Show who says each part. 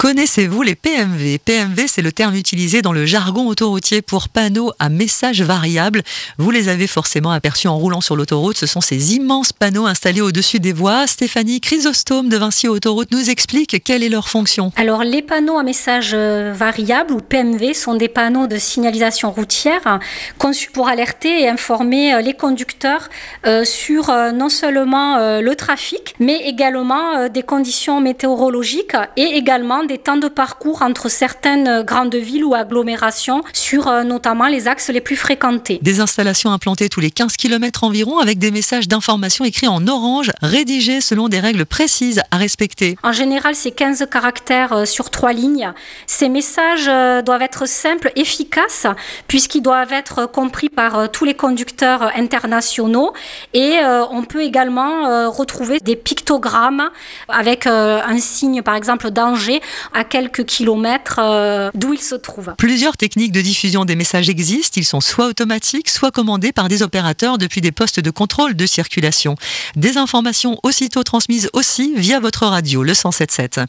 Speaker 1: Connaissez-vous les PMV PMV, c'est le terme utilisé dans le jargon autoroutier pour panneaux à messages variables. Vous les avez forcément aperçus en roulant sur l'autoroute. Ce sont ces immenses panneaux installés au-dessus des voies. Stéphanie Chrysostome de Vinci Autoroute nous explique quelle est leur fonction.
Speaker 2: Alors, les panneaux à messages euh, variables ou PMV sont des panneaux de signalisation routière conçus pour alerter et informer euh, les conducteurs euh, sur non seulement le trafic, mais également des conditions météorologiques et également des temps de parcours entre certaines grandes villes ou agglomérations sur euh, notamment les axes les plus fréquentés.
Speaker 1: Des installations implantées tous les 15 km environ avec des messages d'information écrits en orange, rédigés selon des règles précises à respecter.
Speaker 2: En général, c'est 15 caractères euh, sur trois lignes. Ces messages euh, doivent être simples, efficaces, puisqu'ils doivent être compris par tous les conducteurs internationaux. Et on peut également retrouver des pictogrammes avec un signe, par exemple, danger à quelques kilomètres euh, d'où il se trouve.
Speaker 1: Plusieurs techniques de diffusion des messages existent. Ils sont soit automatiques, soit commandés par des opérateurs depuis des postes de contrôle de circulation. Des informations aussitôt transmises aussi via votre radio, le 177.